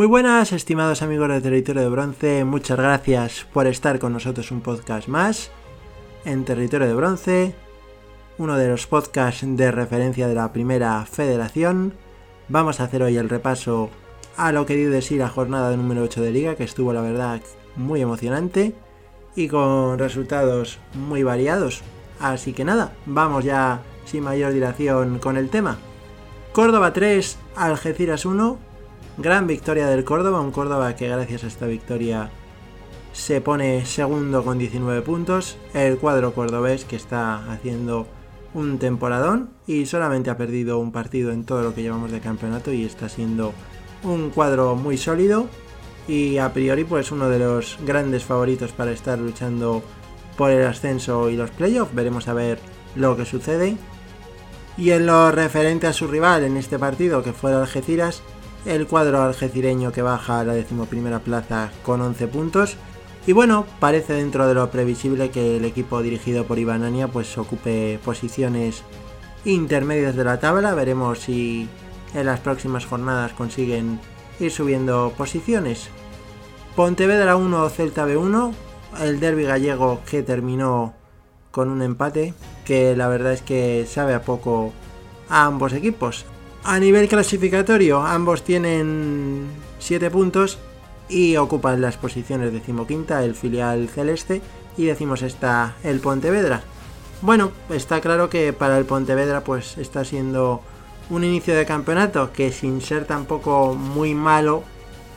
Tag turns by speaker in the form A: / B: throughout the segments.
A: Muy buenas, estimados amigos de Territorio de Bronce, muchas gracias por estar con nosotros un podcast más en Territorio de Bronce, uno de los podcasts de referencia de la primera federación. Vamos a hacer hoy el repaso a lo que dio de sí la jornada número 8 de liga, que estuvo la verdad muy emocionante y con resultados muy variados. Así que nada, vamos ya sin mayor dilación con el tema. Córdoba 3, Algeciras 1, Gran victoria del Córdoba, un Córdoba que gracias a esta victoria se pone segundo con 19 puntos. El cuadro cordobés que está haciendo un temporadón y solamente ha perdido un partido en todo lo que llevamos de campeonato y está siendo un cuadro muy sólido y a priori pues uno de los grandes favoritos para estar luchando por el ascenso y los playoffs. Veremos a ver lo que sucede. Y en lo referente a su rival en este partido que fue el Algeciras, el cuadro algecireño que baja a la decimoprimera plaza con 11 puntos. Y bueno, parece dentro de lo previsible que el equipo dirigido por Ibanania pues ocupe posiciones intermedias de la tabla. Veremos si en las próximas jornadas consiguen ir subiendo posiciones. Pontevedra 1, Celta B1. El derby gallego que terminó con un empate que la verdad es que sabe a poco a ambos equipos. A nivel clasificatorio, ambos tienen 7 puntos y ocupan las posiciones decimoquinta el filial celeste y decimos está el Pontevedra. Bueno, está claro que para el Pontevedra pues está siendo un inicio de campeonato que sin ser tampoco muy malo,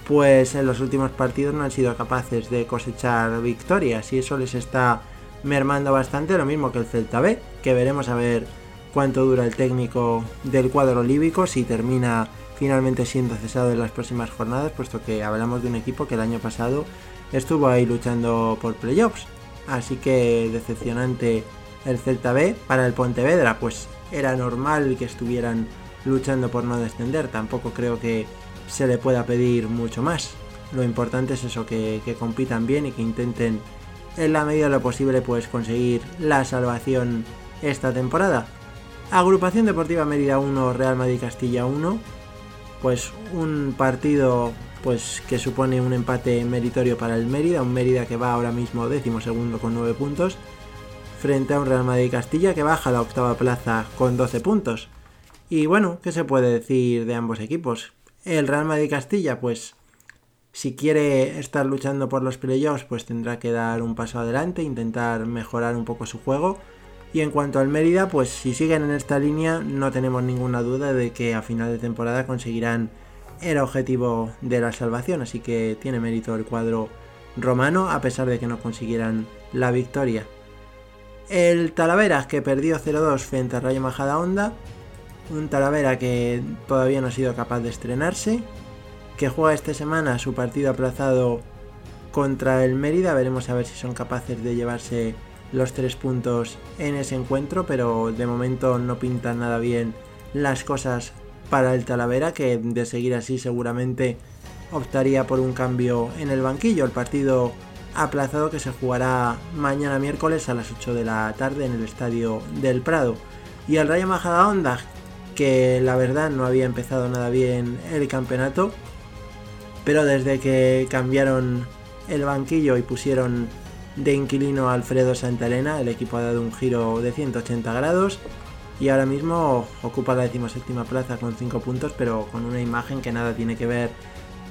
A: pues en los últimos partidos no han sido capaces de cosechar victorias y eso les está mermando bastante, lo mismo que el Celta B, que veremos a ver cuánto dura el técnico del cuadro líbico, si termina finalmente siendo cesado en las próximas jornadas, puesto que hablamos de un equipo que el año pasado estuvo ahí luchando por playoffs. Así que decepcionante el Celta B. Para el Pontevedra, pues era normal que estuvieran luchando por no descender. Tampoco creo que se le pueda pedir mucho más. Lo importante es eso, que, compitan bien y que intenten en la medida de lo posible pues conseguir la salvación esta temporada. Agrupación Deportiva Mérida 1, Real Madrid Castilla 1. Pues un partido pues que supone un empate meritorio para el Mérida, un Mérida que va ahora mismo décimo segundo con 9 puntos, frente a un Real Madrid Castilla que baja a la octava plaza con 12 puntos. Y bueno, ¿qué se puede decir de ambos equipos? El Real Madrid Castilla, pues si quiere estar luchando por los playoffs, pues tendrá que dar un paso adelante, intentar mejorar un poco su juego y en cuanto al Mérida, pues si siguen en esta línea, no tenemos ninguna duda de que a final de temporada conseguirán el objetivo de la salvación. Así que tiene mérito el cuadro romano, a pesar de que no consiguieran la victoria. El Talavera, que perdió 0-2 frente a Rayo Majada Honda. Un Talavera que todavía no ha sido capaz de estrenarse. Que juega esta semana su partido aplazado contra el Mérida. Veremos a ver si son capaces de llevarse los tres puntos en ese encuentro, pero de momento no pintan nada bien las cosas para el Talavera, que de seguir así seguramente optaría por un cambio en el banquillo. El partido aplazado que se jugará mañana miércoles a las 8 de la tarde en el estadio del Prado. Y el Rayo Majadahonda, que la verdad no había empezado nada bien el campeonato, pero desde que cambiaron el banquillo y pusieron de inquilino Alfredo Santalena, el equipo ha dado un giro de 180 grados y ahora mismo ocupa la decimoséptima plaza con 5 puntos, pero con una imagen que nada tiene que ver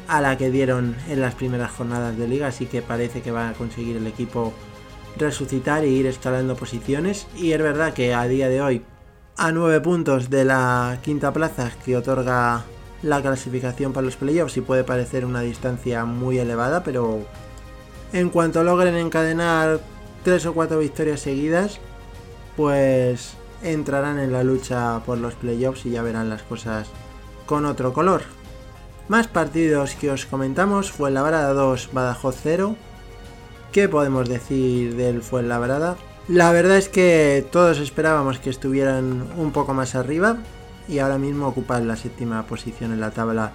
A: a la que dieron en las primeras jornadas de liga, así que parece que va a conseguir el equipo resucitar e ir escalando posiciones. Y es verdad que a día de hoy, a 9 puntos de la quinta plaza que otorga la clasificación para los playoffs, y puede parecer una distancia muy elevada, pero en cuanto logren encadenar tres o cuatro victorias seguidas, pues entrarán en la lucha por los playoffs y ya verán las cosas con otro color. Más partidos que os comentamos, Fuenlabrada 2, Badajoz 0. ¿Qué podemos decir del Fuenlabrada? La verdad es que todos esperábamos que estuvieran un poco más arriba y ahora mismo ocupan la séptima posición en la tabla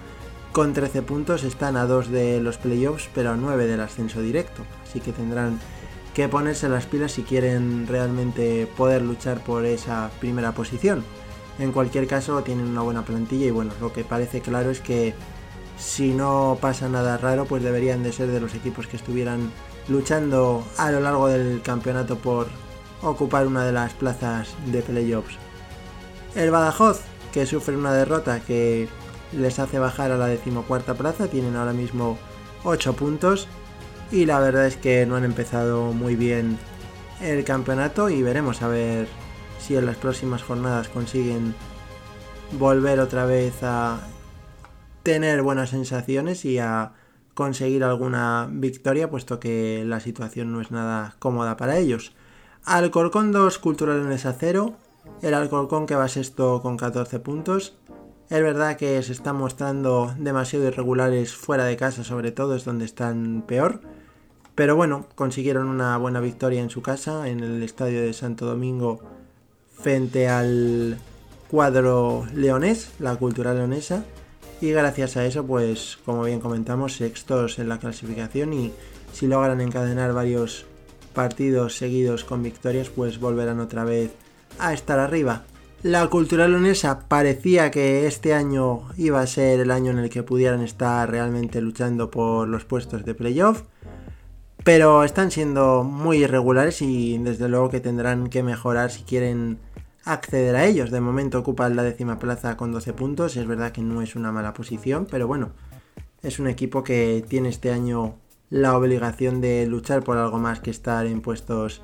A: con 13 puntos están a 2 de los playoffs, pero a 9 del ascenso directo. Así que tendrán que ponerse las pilas si quieren realmente poder luchar por esa primera posición. En cualquier caso, tienen una buena plantilla y bueno, lo que parece claro es que si no pasa nada raro, pues deberían de ser de los equipos que estuvieran luchando a lo largo del campeonato por ocupar una de las plazas de playoffs. El Badajoz, que sufre una derrota que les hace bajar a la decimocuarta plaza, tienen ahora mismo 8 puntos y la verdad es que no han empezado muy bien el campeonato y veremos a ver si en las próximas jornadas consiguen volver otra vez a tener buenas sensaciones y a conseguir alguna victoria, puesto que la situación no es nada cómoda para ellos. Alcorcón 2, Cultural a 0. El Alcorcón que va sexto con 14 puntos. Es verdad que se están mostrando demasiado irregulares fuera de casa, sobre todo es donde están peor. Pero bueno, consiguieron una buena victoria en su casa, en el estadio de Santo Domingo, frente al cuadro leonés, la cultura leonesa. Y gracias a eso, pues como bien comentamos, sextos en la clasificación y si logran encadenar varios partidos seguidos con victorias, pues volverán otra vez a estar arriba. La cultura leonesa parecía que este año iba a ser el año en el que pudieran estar realmente luchando por los puestos de playoff, pero están siendo muy irregulares y desde luego que tendrán que mejorar si quieren acceder a ellos. De momento ocupan la décima plaza con 12 puntos. Es verdad que no es una mala posición, pero bueno, es un equipo que tiene este año la obligación de luchar por algo más que estar en puestos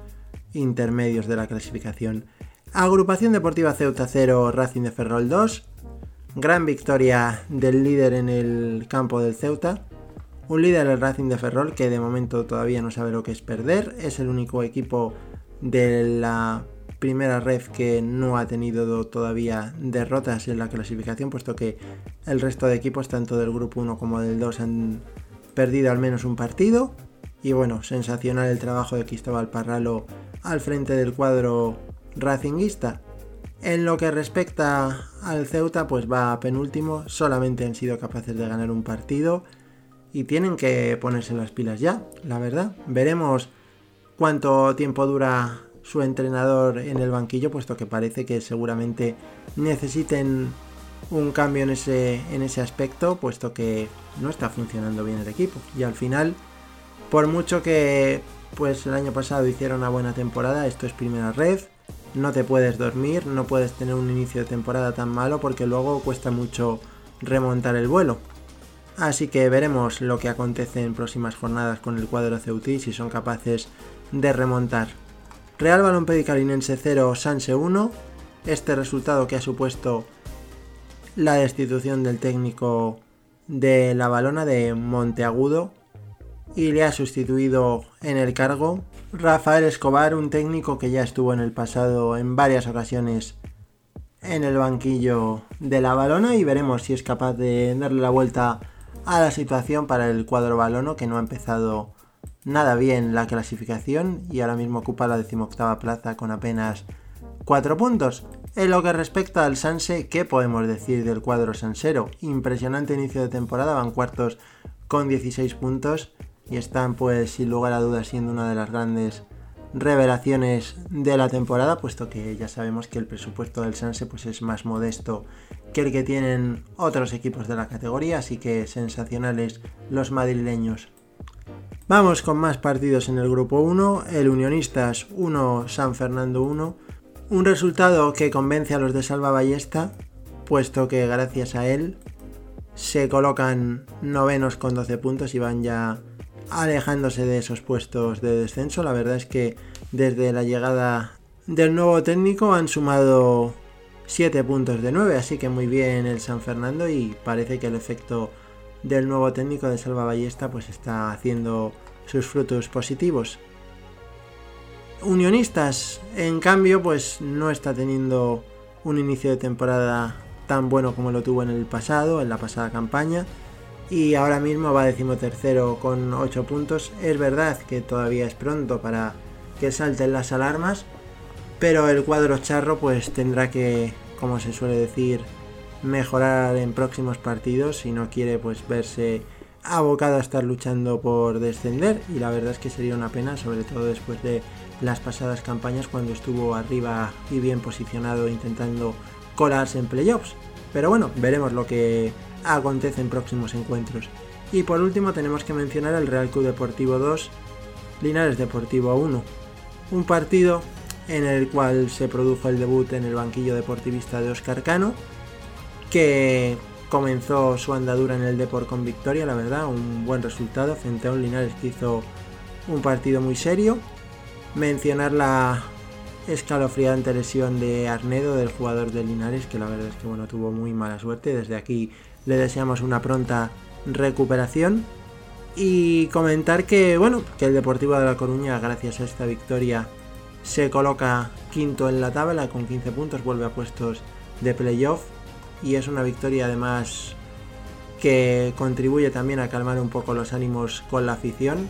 A: intermedios de la clasificación. Agrupación Deportiva Ceuta 0, Racing de Ferrol 2. Gran victoria del líder en el campo del Ceuta. Un líder el Racing de Ferrol que de momento todavía no sabe lo que es perder. Es el único equipo de la primera ref que no ha tenido todavía derrotas en la clasificación, puesto que el resto de equipos, tanto del grupo 1 como del 2, han perdido al menos un partido. Y bueno, sensacional el trabajo de Cristóbal Parralo al frente del cuadro racinguista. En lo que respecta al Ceuta, pues va penúltimo, solamente han sido capaces de ganar un partido y tienen que ponerse las pilas ya, la verdad. Veremos cuánto tiempo dura su entrenador en el banquillo, puesto que parece que seguramente necesiten un cambio en ese, en ese aspecto, puesto que no está funcionando bien el equipo. Y al final, por mucho que pues el año pasado hicieron una buena temporada, esto es primera red, no te puedes dormir, no puedes tener un inicio de temporada tan malo porque luego cuesta mucho remontar el vuelo. Así que veremos lo que acontece en próximas jornadas con el cuadro Ceutí si son capaces de remontar. Real Balón Calinense 0, Sanse 1. Este resultado que ha supuesto la destitución del técnico de la balona de Monteagudo y le ha sustituido en el cargo Rafael Escobar, un técnico que ya estuvo en el pasado en varias ocasiones en el banquillo de la balona y veremos si es capaz de darle la vuelta a la situación para el cuadro balono que no ha empezado nada bien la clasificación y ahora mismo ocupa la decimoctava plaza con apenas 4 puntos. En lo que respecta al Sanse, ¿qué podemos decir del cuadro sansero? Impresionante inicio de temporada, van cuartos con 16 puntos y están pues sin lugar a dudas siendo una de las grandes revelaciones de la temporada, puesto que ya sabemos que el presupuesto del Sanse pues es más modesto que el que tienen otros equipos de la categoría, así que sensacionales los madrileños. Vamos con más partidos en el grupo 1, el Unionistas 1, San Fernando 1, un resultado que convence a los de Salva Ballesta, puesto que gracias a él se colocan novenos con 12 puntos y van ya alejándose de esos puestos de descenso. La verdad es que desde la llegada del nuevo técnico han sumado 7 puntos de 9, así que muy bien el San Fernando y parece que el efecto del nuevo técnico de Salva Ballesta pues está haciendo sus frutos positivos. Unionistas, en cambio, pues no está teniendo un inicio de temporada tan bueno como lo tuvo en el pasado, en la pasada campaña, y ahora mismo va decimotercero con 8 puntos. Es verdad que todavía es pronto para que salten las alarmas, pero el cuadro charro pues tendrá que, como se suele decir, mejorar en próximos partidos si no quiere pues verse abocado a estar luchando por descender y la verdad es que sería una pena sobre todo después de las pasadas campañas cuando estuvo arriba y bien posicionado intentando colarse en playoffs Pero bueno, veremos lo que acontece en próximos encuentros. Y por último tenemos que mencionar el Real Club Deportivo 2, Linares Deportivo 1. Un partido en el cual se produjo el debut en el banquillo deportivista de Oscar Cano, que comenzó su andadura en el Deport con victoria, la verdad, un buen resultado frente a un Linares que hizo un partido muy serio. Mencionar la escalofriante lesión de Arnedo, del jugador de Linares, que la verdad es que bueno, tuvo muy mala suerte. Desde aquí le deseamos una pronta recuperación. Y comentar que bueno, que el Deportivo de La Coruña, gracias a esta victoria, se coloca quinto en la tabla con 15 puntos, vuelve a puestos de playoff y es una victoria además que contribuye también a calmar un poco los ánimos con la afición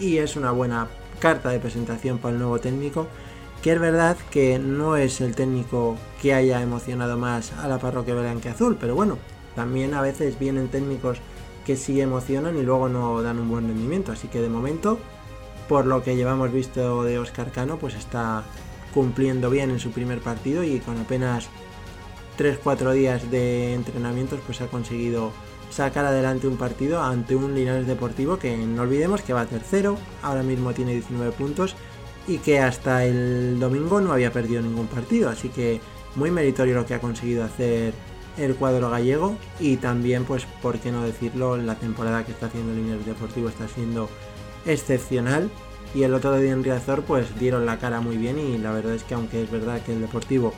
A: y es una buena carta de presentación para el nuevo técnico que es verdad que no es el técnico que haya emocionado más a la parroquia azul pero bueno, también a veces vienen técnicos que sí emocionan y luego no dan un buen rendimiento, así que de momento, por lo que llevamos visto de Oscar Cano, pues está cumpliendo bien en su primer partido y con apenas 3-4 días de entrenamientos pues ha conseguido sacar adelante un partido ante un Linares Deportivo que no olvidemos que va tercero, ahora mismo tiene 19 puntos y que hasta el domingo no había perdido ningún partido, así que muy meritorio lo que ha conseguido hacer el cuadro gallego y también pues por qué no decirlo la temporada que está haciendo Linares Deportivo está siendo excepcional y el otro día en Riazor pues dieron la cara muy bien y la verdad es que aunque es verdad que el Deportivo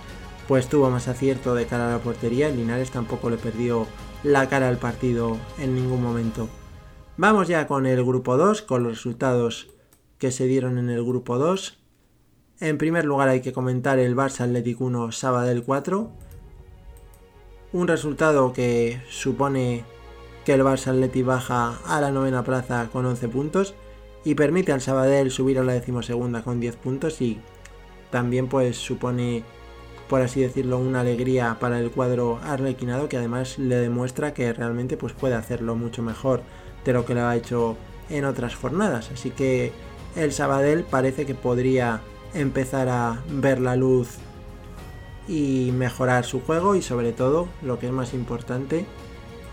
A: pues tuvo más acierto de cara a la portería, el Linares tampoco le perdió la cara al partido en ningún momento. Vamos ya con el grupo 2, con los resultados que se dieron en el grupo 2. En primer lugar hay que comentar el Barça Atlético 1 Sabadell 4. Un resultado que supone que el Barça Atleti baja a la novena plaza con 11 puntos y permite al Sabadell subir a la decimosegunda con 10 puntos y también pues supone por así decirlo una alegría para el cuadro arlequinado que además le demuestra que realmente pues puede hacerlo mucho mejor de lo que lo ha hecho en otras jornadas. Así que el Sabadell parece que podría empezar a ver la luz y mejorar su juego y sobre todo, lo que es más importante,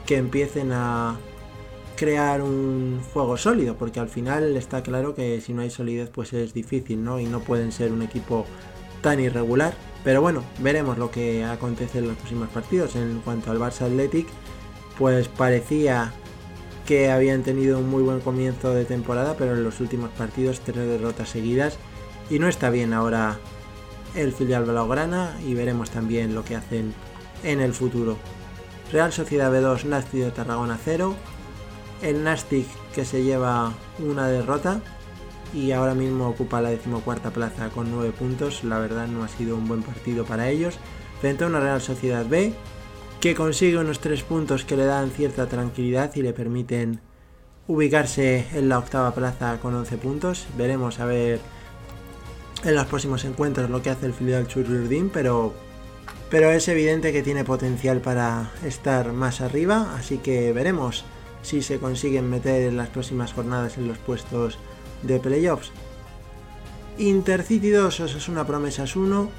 A: que empiecen a crear un juego sólido, porque al final está claro que si no hay solidez pues es difícil, ¿no? Y no pueden ser un equipo tan irregular. Pero bueno, veremos lo que acontece en los próximos partidos. En cuanto al Barça Athletic, pues parecía que habían tenido un muy buen comienzo de temporada, pero en los últimos partidos tres derrotas seguidas y no está bien ahora el filial Blaugrana y veremos también lo que hacen en el futuro. Real Sociedad B2, Nastic de Tarragona 0. El Nastic que se lleva una derrota y ahora mismo ocupa la decimocuarta plaza con 9 puntos. La verdad no ha sido un buen partido para ellos. Frente a una Real Sociedad B que consigue unos 3 puntos que le dan cierta tranquilidad y le permiten ubicarse en la octava plaza con 11 puntos. Veremos a ver en los próximos encuentros lo que hace el filial Chururdin, pero, pero es evidente que tiene potencial para estar más arriba, así que veremos si se consiguen meter en las próximas jornadas en los puestos de playoffs. Intercity 2, eso es una promesa 1.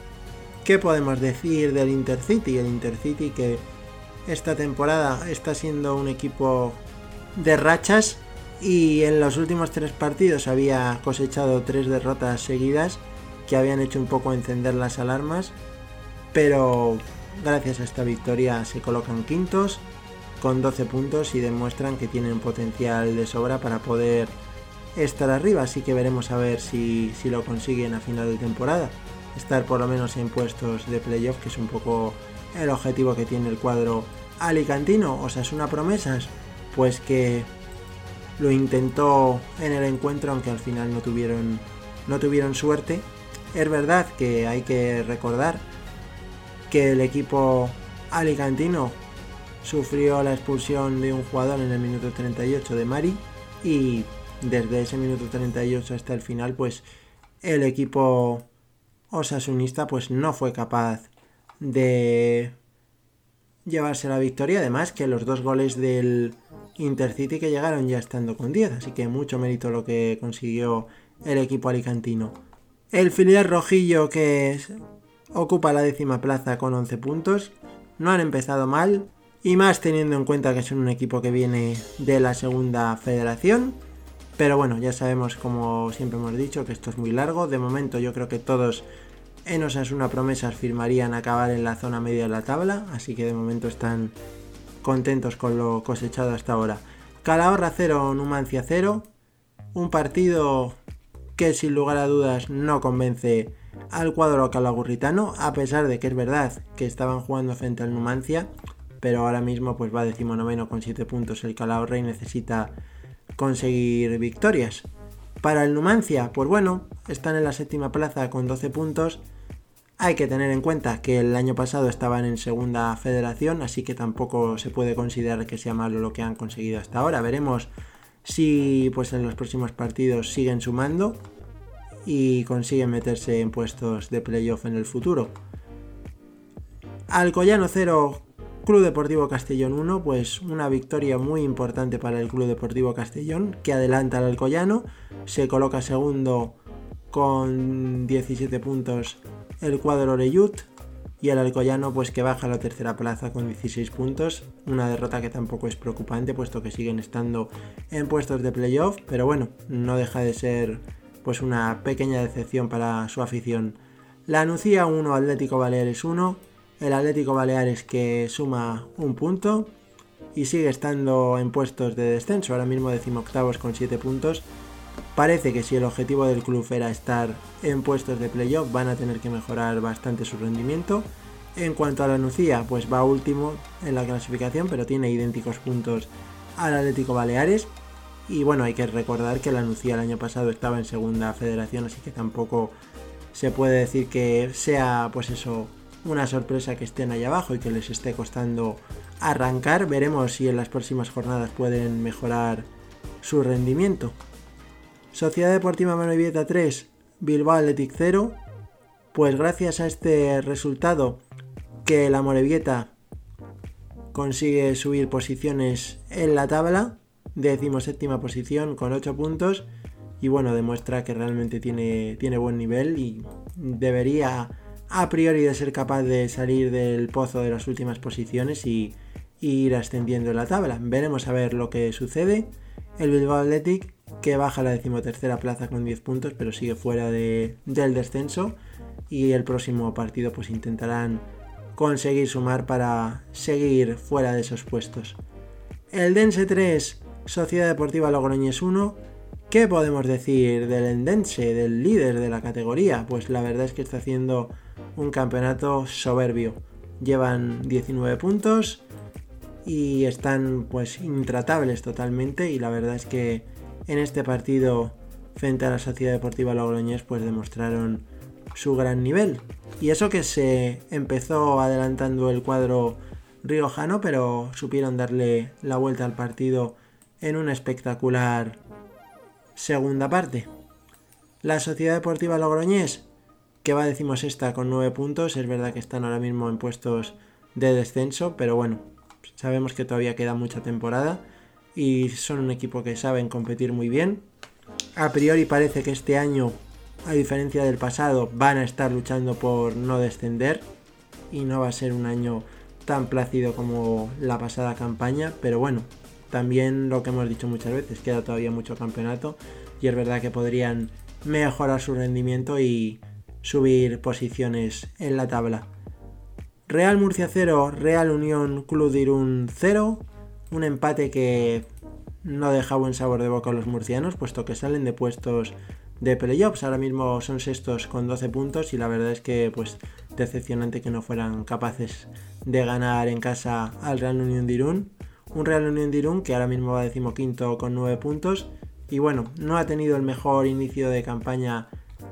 A: ¿Qué podemos decir del Intercity? El Intercity que esta temporada está siendo un equipo de rachas y en los últimos tres partidos había cosechado tres derrotas seguidas que habían hecho un poco encender las alarmas, pero gracias a esta victoria se colocan quintos con 12 puntos y demuestran que tienen potencial de sobra para poder estar arriba, así que veremos a ver si, si lo consiguen a final de temporada, estar por lo menos en puestos de playoff, que es un poco el objetivo que tiene el cuadro alicantino, o sea, es una promesa, pues que lo intentó en el encuentro, aunque al final no tuvieron, no tuvieron suerte es verdad que hay que recordar que el equipo alicantino sufrió la expulsión de un jugador en el minuto 38 de Mari y desde ese minuto 38 hasta el final pues el equipo osasunista pues no fue capaz de llevarse la victoria. Además que los dos goles del Intercity que llegaron ya estando con 10 así que mucho mérito lo que consiguió el equipo alicantino el filial rojillo que ocupa la décima plaza con 11 puntos no han empezado mal, y más teniendo en cuenta que son un equipo que viene de la segunda federación. Pero bueno, ya sabemos, como siempre hemos dicho, que esto es muy largo. De momento yo creo que todos en Osasuna Promesas firmarían acabar en la zona media de la tabla, así que de momento están contentos con lo cosechado hasta ahora. Calahorra 0, Numancia 0. Un partido que sin lugar a dudas no convence al cuadro calagurritano, a pesar de que es verdad que estaban jugando frente al Numancia pero ahora mismo pues va decimonoveno con 7 puntos el Calahorra necesita conseguir victorias. Para el Numancia, pues bueno, están en la séptima plaza con 12 puntos. Hay que tener en cuenta que el año pasado estaban en segunda federación, así que tampoco se puede considerar que sea malo lo que han conseguido hasta ahora. Veremos si pues en los próximos partidos siguen sumando y consiguen meterse en puestos de playoff en el futuro. Alcoyano 0, Club Deportivo Castellón 1, pues una victoria muy importante para el Club Deportivo Castellón, que adelanta al Alcoyano, se coloca segundo con 17 puntos el cuadro Oreyut y el Alcoyano pues que baja a la tercera plaza con 16 puntos, una derrota que tampoco es preocupante puesto que siguen estando en puestos de playoff, pero bueno, no deja de ser pues una pequeña decepción para su afición. La Nucía 1, Atlético Baleares 1, el Atlético Baleares que suma un punto y sigue estando en puestos de descenso, ahora mismo decimoctavos con 7 puntos. Parece que si el objetivo del club era estar en puestos de playoff, van a tener que mejorar bastante su rendimiento. En cuanto a la Nucía, pues va último en la clasificación, pero tiene idénticos puntos al Atlético Baleares. Y bueno, hay que recordar que la Nucía el año pasado estaba en segunda federación, así que tampoco se puede decir que sea, pues eso, una sorpresa que estén ahí abajo y que les esté costando arrancar. Veremos si en las próximas jornadas pueden mejorar su rendimiento. Sociedad Deportiva Manovieta 3, Bilbao Athletic 0. Pues gracias a este resultado que la Morevieta consigue subir posiciones en la tabla, séptima posición con 8 puntos y bueno, demuestra que realmente tiene, tiene buen nivel y debería a priori de ser capaz de salir del pozo de las últimas posiciones y, ir ascendiendo en la tabla. Veremos a ver lo que sucede. El Bilbao Athletic que baja la decimotercera plaza con 10 puntos pero sigue fuera del descenso y el próximo partido pues intentarán conseguir sumar para seguir fuera de esos puestos. El Dense 3, Sociedad Deportiva Logroñés 1. ¿Qué podemos decir del Endense, del líder de la categoría? Pues la verdad es que está haciendo un campeonato soberbio. Llevan 19 puntos y están pues intratables totalmente y la verdad es que en este partido frente a la Sociedad Deportiva Logroñés pues demostraron su gran nivel. Y eso que se empezó adelantando el cuadro riojano, pero supieron darle la vuelta al partido en una espectacular segunda parte. La Sociedad Deportiva Logroñés que va decimos esta con 9 puntos. Es verdad que están ahora mismo en puestos de descenso, pero bueno, sabemos que todavía queda mucha temporada y son un equipo que saben competir muy bien. A priori parece que este año, a diferencia del pasado, van a estar luchando por no descender y no va a ser un año tan plácido como la pasada campaña, pero bueno, también lo que hemos dicho muchas veces, queda todavía mucho campeonato y es verdad que podrían mejorar su rendimiento y subir posiciones en la tabla. Real Murcia 0, Real Unión Club de Irún 0. Un empate que no deja buen sabor de boca a los murcianos, puesto que salen de puestos de playoffs. Ahora mismo son sextos con 12 puntos y la verdad es que pues decepcionante que no fueran capaces de ganar en casa al Real Unión de Irún. Un Real Unión de Irún que ahora mismo va decimoquinto con 9 puntos y bueno, no ha tenido el mejor inicio de campaña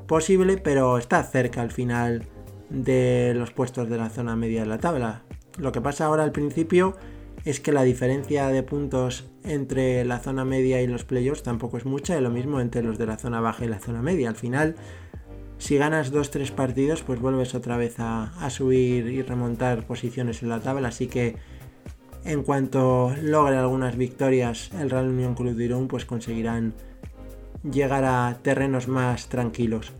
A: posible, pero está cerca al final de los puestos de la zona media de la tabla. Lo que pasa ahora al principio es que la diferencia de puntos entre la zona media y los playoffs tampoco es mucha, y lo mismo entre los de la zona baja y la zona media. Al final, si ganas 2-3 partidos, pues vuelves otra vez a, subir y remontar posiciones en la tabla. Así que en cuanto logre algunas victorias el Real Unión Club de Irún, pues conseguirán llegar a terrenos más tranquilos.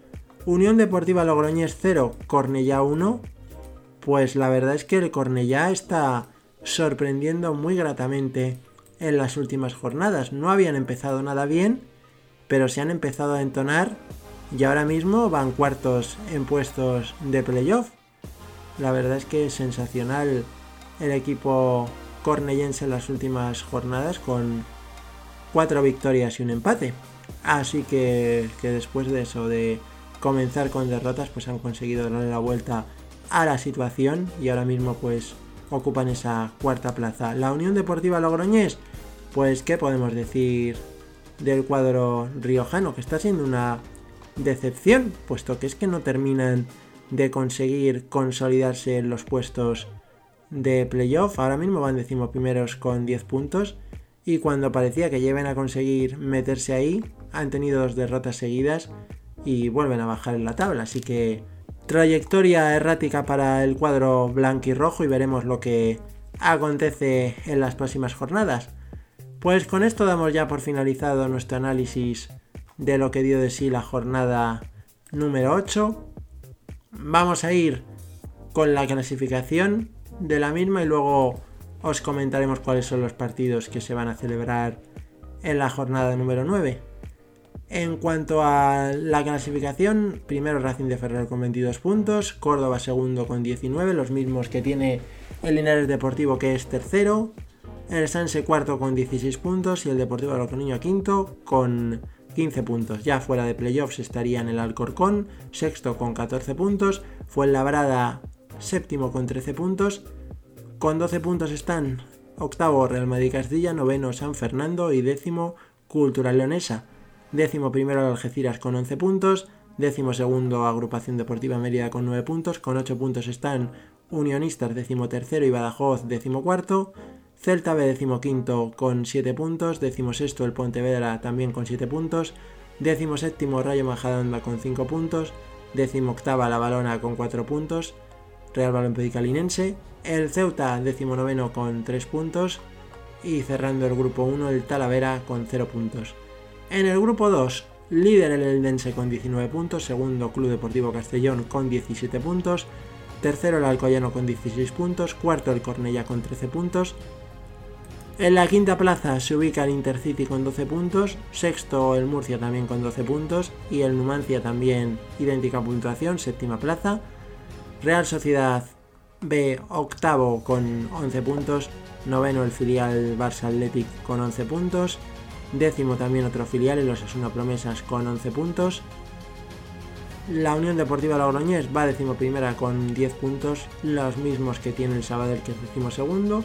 A: Unión Deportiva Logroñés 0, Cornellá 1. pues la verdad es que el Cornellá está sorprendiendo muy gratamente en las últimas jornadas. No habían empezado nada bien, pero se han empezado a entonar y ahora mismo van cuartos en puestos de playoff. La verdad es que es sensacional el equipo cornellense en las últimas jornadas con cuatro victorias y un empate. Así que, que después de eso, de comenzar con derrotas, pues han conseguido darle la vuelta a la situación y ahora mismo pues ocupan esa cuarta plaza. La Unión Deportiva Logroñés, pues qué podemos decir del cuadro riojano, que está siendo una decepción, puesto que es que no terminan de conseguir consolidarse en los puestos de playoff. Ahora mismo van primeros con 10 puntos y cuando parecía que lleven a conseguir meterse ahí, han tenido dos derrotas seguidas y vuelven a bajar en la tabla. Así que trayectoria errática para el cuadro blanco y rojo y veremos lo que acontece en las próximas jornadas. Pues con esto damos ya por finalizado nuestro análisis de lo que dio de sí la jornada número 8. Vamos a ir con la clasificación de la misma y luego os comentaremos cuáles son los partidos que se van a celebrar en la jornada número 9. En cuanto a la clasificación, primero Racing de Ferrer con 22 puntos, Córdoba segundo con 19, los mismos que tiene el Linares Deportivo que es tercero, el Sanse cuarto con 16 puntos y el Deportivo Niño quinto con 15 puntos. Ya fuera de playoffs estarían el Alcorcón, sexto con 14 puntos, fue el Labrada séptimo con 13 puntos, con 12 puntos están octavo Real Madrid Castilla, noveno San Fernando y décimo Cultural Leonesa. Décimo primero Algeciras con 11 puntos, décimo segundo Agrupación Deportiva Mérida con 9 puntos, con 8 puntos están Unionistas décimo tercero y Badajoz décimo cuarto, Celta B quinto con 7 puntos, décimo sexto el Pontevedra también con 7 puntos, décimo séptimo Rayo Majadahonda con 5 puntos, décimo octava La Balona con 4 puntos, Real Balompié Calinense, el Ceuta décimo noveno con 3 puntos. Y cerrando el grupo 1 el Talavera con 0 puntos. En el grupo 2, líder el Eldense con 19 puntos, segundo Club Deportivo Castellón con 17 puntos, tercero el Alcoyano con 16 puntos, cuarto el Cornella con 13 puntos, en la quinta plaza se ubica el Intercity con 12 puntos, sexto el Murcia también con 12 puntos y el Numancia también idéntica puntuación, séptima plaza. Real Sociedad B octavo con 11 puntos, noveno el filial Barça Athletic con 11 puntos, décimo también otro filial, el Osasuna Promesas con 11 puntos. La Unión Deportiva Logroñés va décimo primera con 10 puntos, los mismos que tiene el Sabadell que es décimo segundo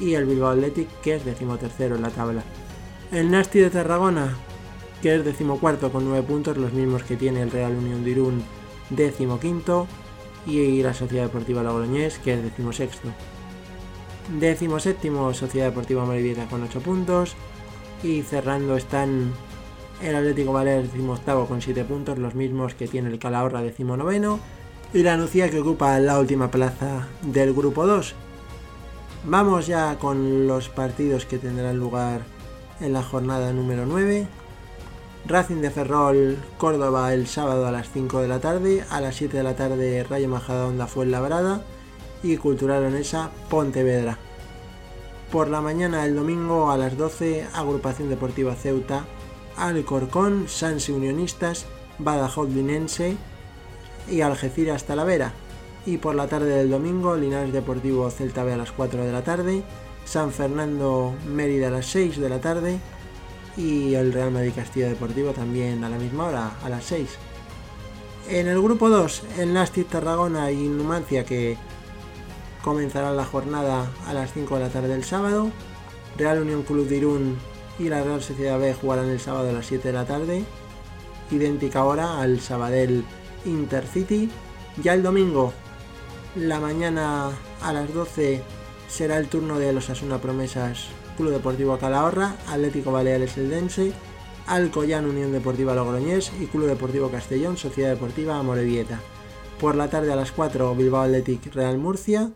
A: y el Bilbao Athletic que es decimotercero en la tabla. El Nasti de Tarragona que es decimocuarto con 9 puntos, los mismos que tiene el Real Unión de Irún decimoquinto y la Sociedad Deportiva Logroñés que es decimosexto. Décimo séptimo Sociedad Deportiva Morivieta con 8 puntos y cerrando están el Atlético Valer decimoctavo con 7 puntos, los mismos que tiene el Calahorra decimonoveno y la Nucía que ocupa la última plaza del grupo 2 Vamos ya con los partidos que tendrán lugar en la jornada número 9. Racing de Ferrol, Córdoba el sábado a las 5 de la tarde, a las 7 de la tarde Rayo Majadahonda Labrada y Cultural Onesa Pontevedra. Por la mañana el domingo a las 12 Agrupación Deportiva Ceuta, Alcorcón, Sanse Unionistas, Badajoz Linense y Algeciras Talavera y por la tarde del domingo Linares Deportivo Celta B a las 4 de la tarde, San Fernando Mérida a las 6 de la tarde y el Real Madrid Castilla Deportivo también a la misma hora, a las 6. En el grupo 2, el Nastic Tarragona y Numancia que comenzará la jornada a las 5 de la tarde del sábado, Real Unión Club de Irún y la Real Sociedad B jugarán el sábado a las 7 de la tarde, idéntica hora al Sabadell Intercity. Ya el domingo la mañana a las 12 será el turno de los Asuna Promesas Club Deportivo Calahorra, Atlético Baleares Eldense, Alcoyán Unión Deportiva Logroñés y Club Deportivo Castellón Sociedad Deportiva Amorebieta. Por la tarde a las 4 Bilbao Athletic Real Murcia,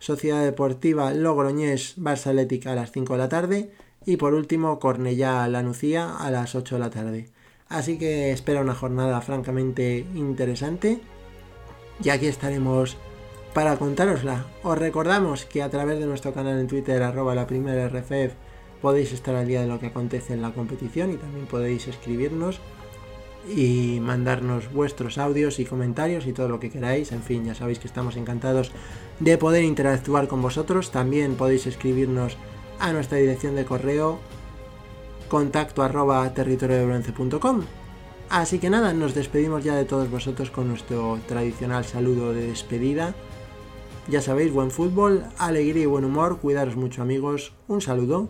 A: Sociedad Deportiva Logroñés Barça a las 5 de la tarde y por último Cornellá Lanucía a las 8 de la tarde. Así que espera una jornada francamente interesante y aquí estaremos para contárosla. Os recordamos que a través de nuestro canal en Twitter, arroba la primera RFF, podéis estar al día de lo que acontece en la competición y también podéis escribirnos y mandarnos vuestros audios y comentarios y todo lo que queráis. En fin, ya sabéis que estamos encantados de poder interactuar con vosotros. También podéis escribirnos a nuestra dirección de correo contacto arroba. Así que nada, nos despedimos ya de todos vosotros con nuestro tradicional saludo de despedida. Ya sabéis, buen fútbol, alegría y buen humor, cuidaros mucho amigos, un saludo